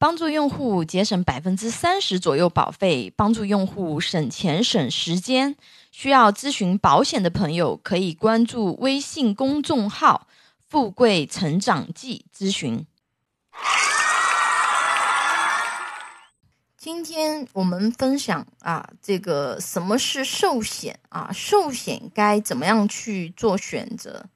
帮助用户节省百分之三十左右保费，帮助用户省钱省时间。需要咨询保险的朋友，可以关注微信公众号“富贵成长记”咨询。今天我们分享啊，这个什么是寿险啊？寿险该怎么样去做选择？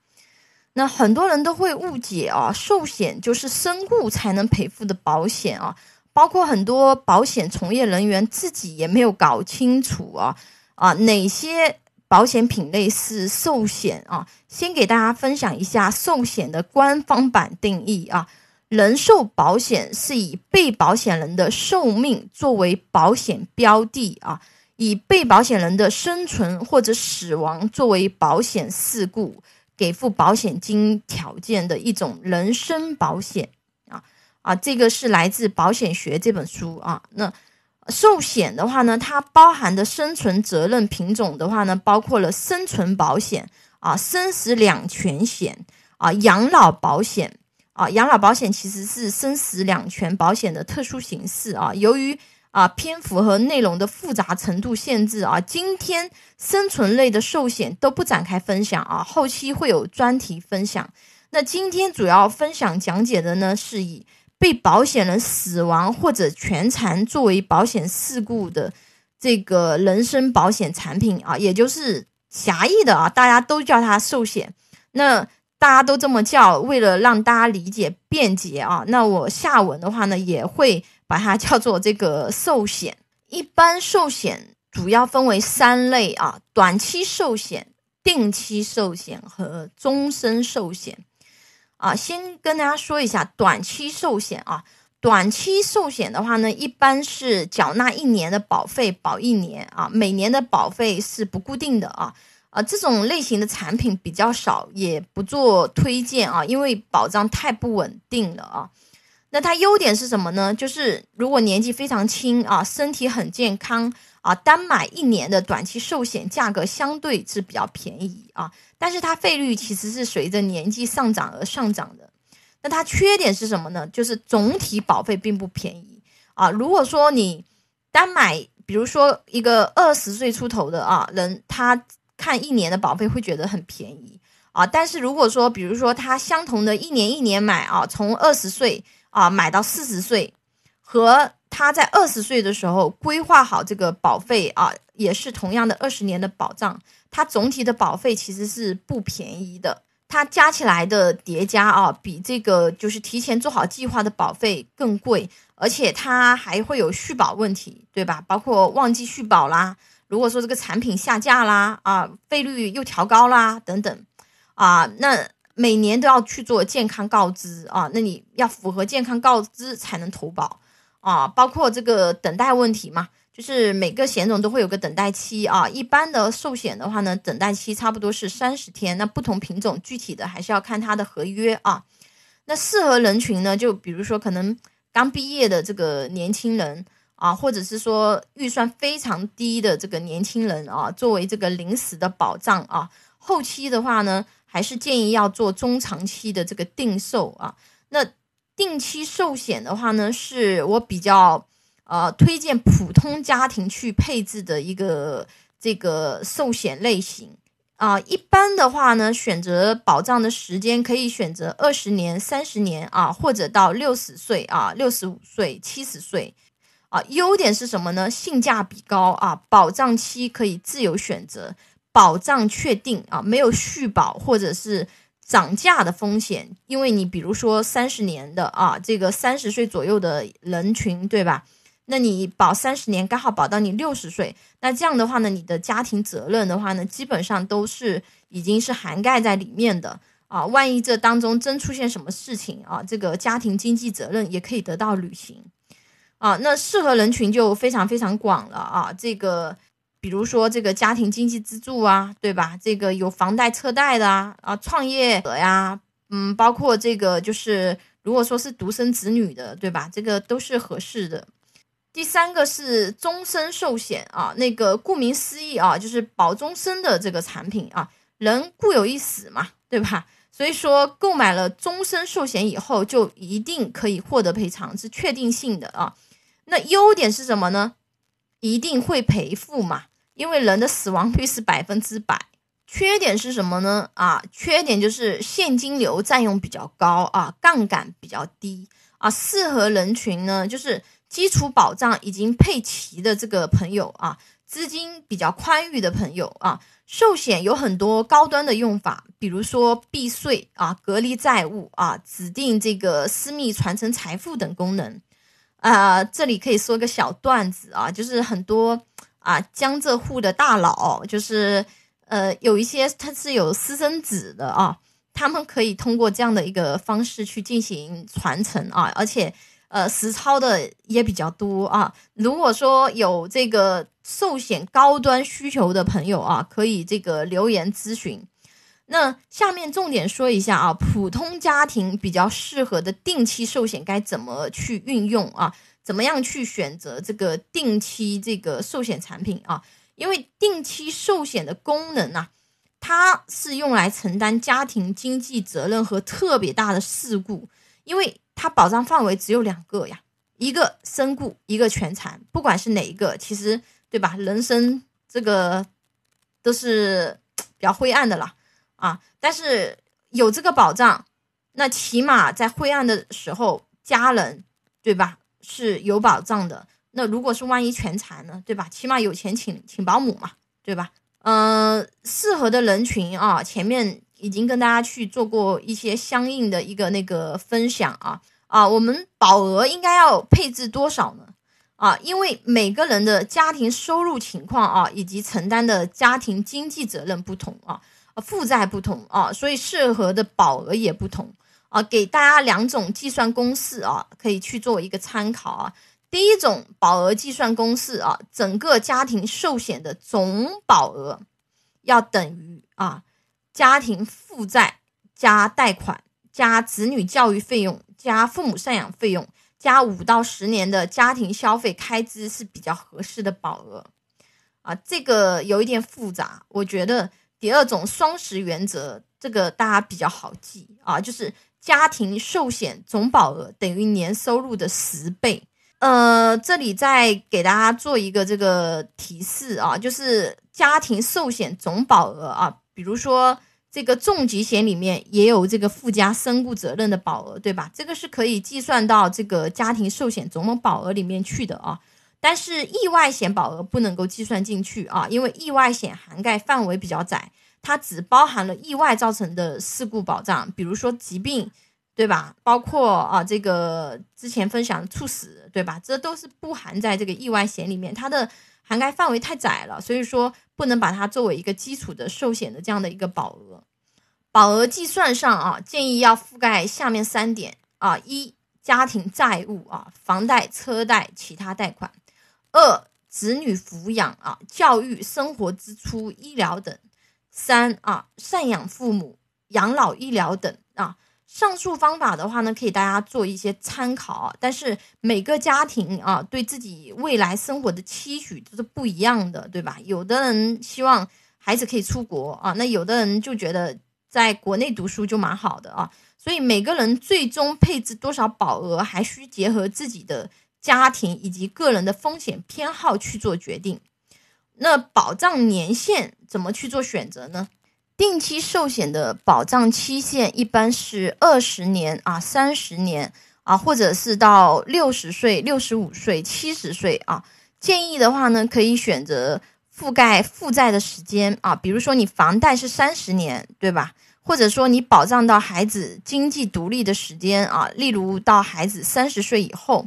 那很多人都会误解啊，寿险就是身故才能赔付的保险啊，包括很多保险从业人员自己也没有搞清楚啊啊，哪些保险品类是寿险啊？先给大家分享一下寿险的官方版定义啊，人寿保险是以被保险人的寿命作为保险标的啊，以被保险人的生存或者死亡作为保险事故。给付保险金条件的一种人身保险啊啊，这个是来自《保险学》这本书啊。那寿险的话呢，它包含的生存责任品种的话呢，包括了生存保险啊、生死两全险啊、养老保险啊。养老保险其实是生死两全保险的特殊形式啊。由于啊，篇幅和内容的复杂程度限制啊，今天生存类的寿险都不展开分享啊，后期会有专题分享。那今天主要分享讲解的呢，是以被保险人死亡或者全残作为保险事故的这个人身保险产品啊，也就是狭义的啊，大家都叫它寿险。那大家都这么叫，为了让大家理解便捷啊，那我下文的话呢，也会。把它叫做这个寿险，一般寿险主要分为三类啊：短期寿险、定期寿险和终身寿险。啊，先跟大家说一下短期寿险啊。短期寿险的话呢，一般是缴纳一年的保费，保一年啊，每年的保费是不固定的啊。啊，这种类型的产品比较少，也不做推荐啊，因为保障太不稳定了啊。那它优点是什么呢？就是如果年纪非常轻啊，身体很健康啊，单买一年的短期寿险价格相对是比较便宜啊，但是它费率其实是随着年纪上涨而上涨的。那它缺点是什么呢？就是总体保费并不便宜啊。如果说你单买，比如说一个二十岁出头的啊人，他看一年的保费会觉得很便宜啊，但是如果说比如说他相同的一年一年买啊，从二十岁。啊，买到四十岁，和他在二十岁的时候规划好这个保费啊，也是同样的二十年的保障，它总体的保费其实是不便宜的，它加起来的叠加啊，比这个就是提前做好计划的保费更贵，而且它还会有续保问题，对吧？包括忘记续保啦，如果说这个产品下架啦，啊，费率又调高啦，等等，啊，那。每年都要去做健康告知啊，那你要符合健康告知才能投保啊，包括这个等待问题嘛，就是每个险种都会有个等待期啊。一般的寿险的话呢，等待期差不多是三十天，那不同品种具体的还是要看它的合约啊。那适合人群呢，就比如说可能刚毕业的这个年轻人啊，或者是说预算非常低的这个年轻人啊，作为这个临时的保障啊，后期的话呢。还是建议要做中长期的这个定寿啊。那定期寿险的话呢，是我比较呃推荐普通家庭去配置的一个这个寿险类型啊。一般的话呢，选择保障的时间可以选择二十年、三十年啊，或者到六十岁啊、六十五岁、七十岁啊。优点是什么呢？性价比高啊，保障期可以自由选择。保障确定啊，没有续保或者是涨价的风险，因为你比如说三十年的啊，这个三十岁左右的人群，对吧？那你保三十年，刚好保到你六十岁，那这样的话呢，你的家庭责任的话呢，基本上都是已经是涵盖在里面的啊。万一这当中真出现什么事情啊，这个家庭经济责任也可以得到履行啊。那适合人群就非常非常广了啊，这个。比如说这个家庭经济支柱啊，对吧？这个有房贷车贷的啊，啊，创业者呀，嗯，包括这个就是如果说是独生子女的，对吧？这个都是合适的。第三个是终身寿险啊，那个顾名思义啊，就是保终身的这个产品啊，人固有一死嘛，对吧？所以说购买了终身寿险以后，就一定可以获得赔偿，是确定性的啊。那优点是什么呢？一定会赔付嘛，因为人的死亡率是百分之百。缺点是什么呢？啊，缺点就是现金流占用比较高啊，杠杆比较低啊。适合人群呢，就是基础保障已经配齐的这个朋友啊，资金比较宽裕的朋友啊。寿险有很多高端的用法，比如说避税啊、隔离债务啊、指定这个私密传承财富等功能。啊，这里可以说个小段子啊，就是很多啊江浙沪的大佬，就是呃有一些他是有私生子的啊，他们可以通过这样的一个方式去进行传承啊，而且。呃，实操的也比较多啊。如果说有这个寿险高端需求的朋友啊，可以这个留言咨询。那下面重点说一下啊，普通家庭比较适合的定期寿险该怎么去运用啊？怎么样去选择这个定期这个寿险产品啊？因为定期寿险的功能啊，它是用来承担家庭经济责任和特别大的事故，因为。它保障范围只有两个呀，一个身故，一个全残。不管是哪一个，其实对吧？人生这个都是比较灰暗的了啊。但是有这个保障，那起码在灰暗的时候，家人对吧是有保障的。那如果是万一全残呢，对吧？起码有钱请请保姆嘛，对吧？嗯，适合的人群啊，前面。已经跟大家去做过一些相应的一个那个分享啊啊，我们保额应该要配置多少呢？啊，因为每个人的家庭收入情况啊，以及承担的家庭经济责任不同啊，负债不同啊，所以适合的保额也不同啊。给大家两种计算公式啊，可以去做一个参考啊。第一种保额计算公式啊，整个家庭寿险的总保额要等于啊。家庭负债加贷款加子女教育费用加父母赡养费用加五到十年的家庭消费开支是比较合适的保额啊，这个有一点复杂，我觉得第二种双十原则这个大家比较好记啊，就是家庭寿险总保额等于年收入的十倍。呃，这里再给大家做一个这个提示啊，就是家庭寿险总保额啊。比如说，这个重疾险里面也有这个附加身故责任的保额，对吧？这个是可以计算到这个家庭寿险总保额里面去的啊。但是意外险保额不能够计算进去啊，因为意外险涵盖范围比较窄，它只包含了意外造成的事故保障，比如说疾病，对吧？包括啊这个之前分享的猝死，对吧？这都是不含在这个意外险里面，它的。涵盖范围太窄了，所以说不能把它作为一个基础的寿险的这样的一个保额。保额计算上啊，建议要覆盖下面三点啊：一、家庭债务啊，房贷、车贷、其他贷款；二、子女抚养啊，教育、生活支出、医疗等；三啊，赡养父母、养老医疗等啊。上述方法的话呢，可以大家做一些参考，但是每个家庭啊，对自己未来生活的期许都是不一样的，对吧？有的人希望孩子可以出国啊，那有的人就觉得在国内读书就蛮好的啊，所以每个人最终配置多少保额，还需结合自己的家庭以及个人的风险偏好去做决定。那保障年限怎么去做选择呢？定期寿险的保障期限一般是二十年啊、三十年啊，或者是到六十岁、六十五岁、七十岁啊。建议的话呢，可以选择覆盖负债的时间啊，比如说你房贷是三十年，对吧？或者说你保障到孩子经济独立的时间啊，例如到孩子三十岁以后。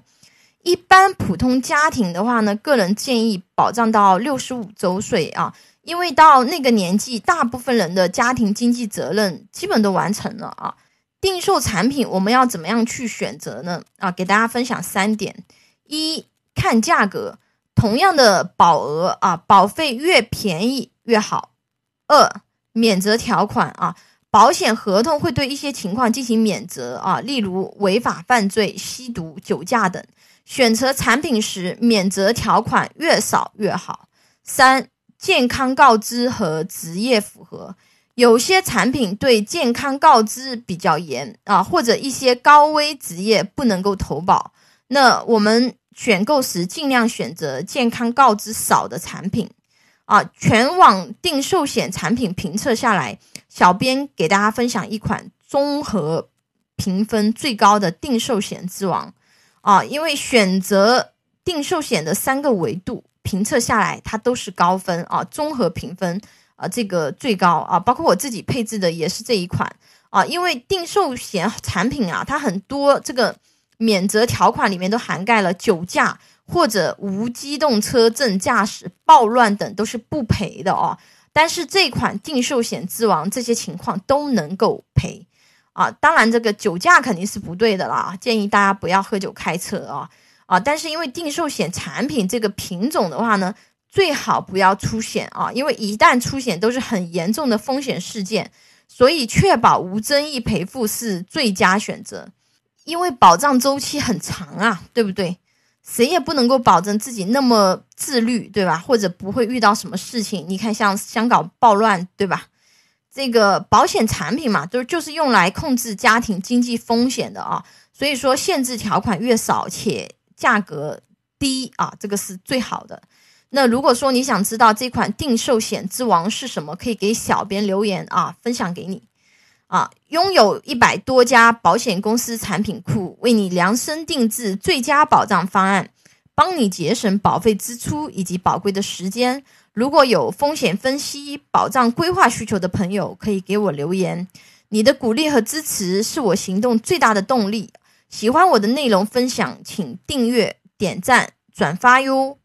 一般普通家庭的话呢，个人建议保障到六十五周岁啊。因为到那个年纪，大部分人的家庭经济责任基本都完成了啊。定寿产品我们要怎么样去选择呢？啊，给大家分享三点：一看价格，同样的保额啊，保费越便宜越好；二免责条款啊，保险合同会对一些情况进行免责啊，例如违法犯罪、吸毒、酒驾等。选择产品时，免责条款越少越好。三健康告知和职业符合，有些产品对健康告知比较严啊，或者一些高危职业不能够投保。那我们选购时尽量选择健康告知少的产品啊。全网定寿险产品评测下来，小编给大家分享一款综合评分最高的定寿险之王啊，因为选择定寿险的三个维度评测下来，它都是高分啊，综合评分啊，这个最高啊，包括我自己配置的也是这一款啊，因为定寿险产品啊，它很多这个。免责条款里面都涵盖了酒驾或者无机动车证驾驶、暴乱等都是不赔的哦。但是这款定寿险之王这些情况都能够赔啊。当然，这个酒驾肯定是不对的啦，建议大家不要喝酒开车啊啊！但是因为定寿险产品这个品种的话呢，最好不要出险啊，因为一旦出险都是很严重的风险事件，所以确保无争议赔付是最佳选择。因为保障周期很长啊，对不对？谁也不能够保证自己那么自律，对吧？或者不会遇到什么事情。你看，像香港暴乱，对吧？这个保险产品嘛，都就是用来控制家庭经济风险的啊。所以说，限制条款越少且价格低啊，这个是最好的。那如果说你想知道这款定寿险之王是什么，可以给小编留言啊，分享给你。啊，拥有一百多家保险公司产品库，为你量身定制最佳保障方案，帮你节省保费支出以及宝贵的时间。如果有风险分析、保障规划需求的朋友，可以给我留言。你的鼓励和支持是我行动最大的动力。喜欢我的内容分享，请订阅、点赞、转发哟。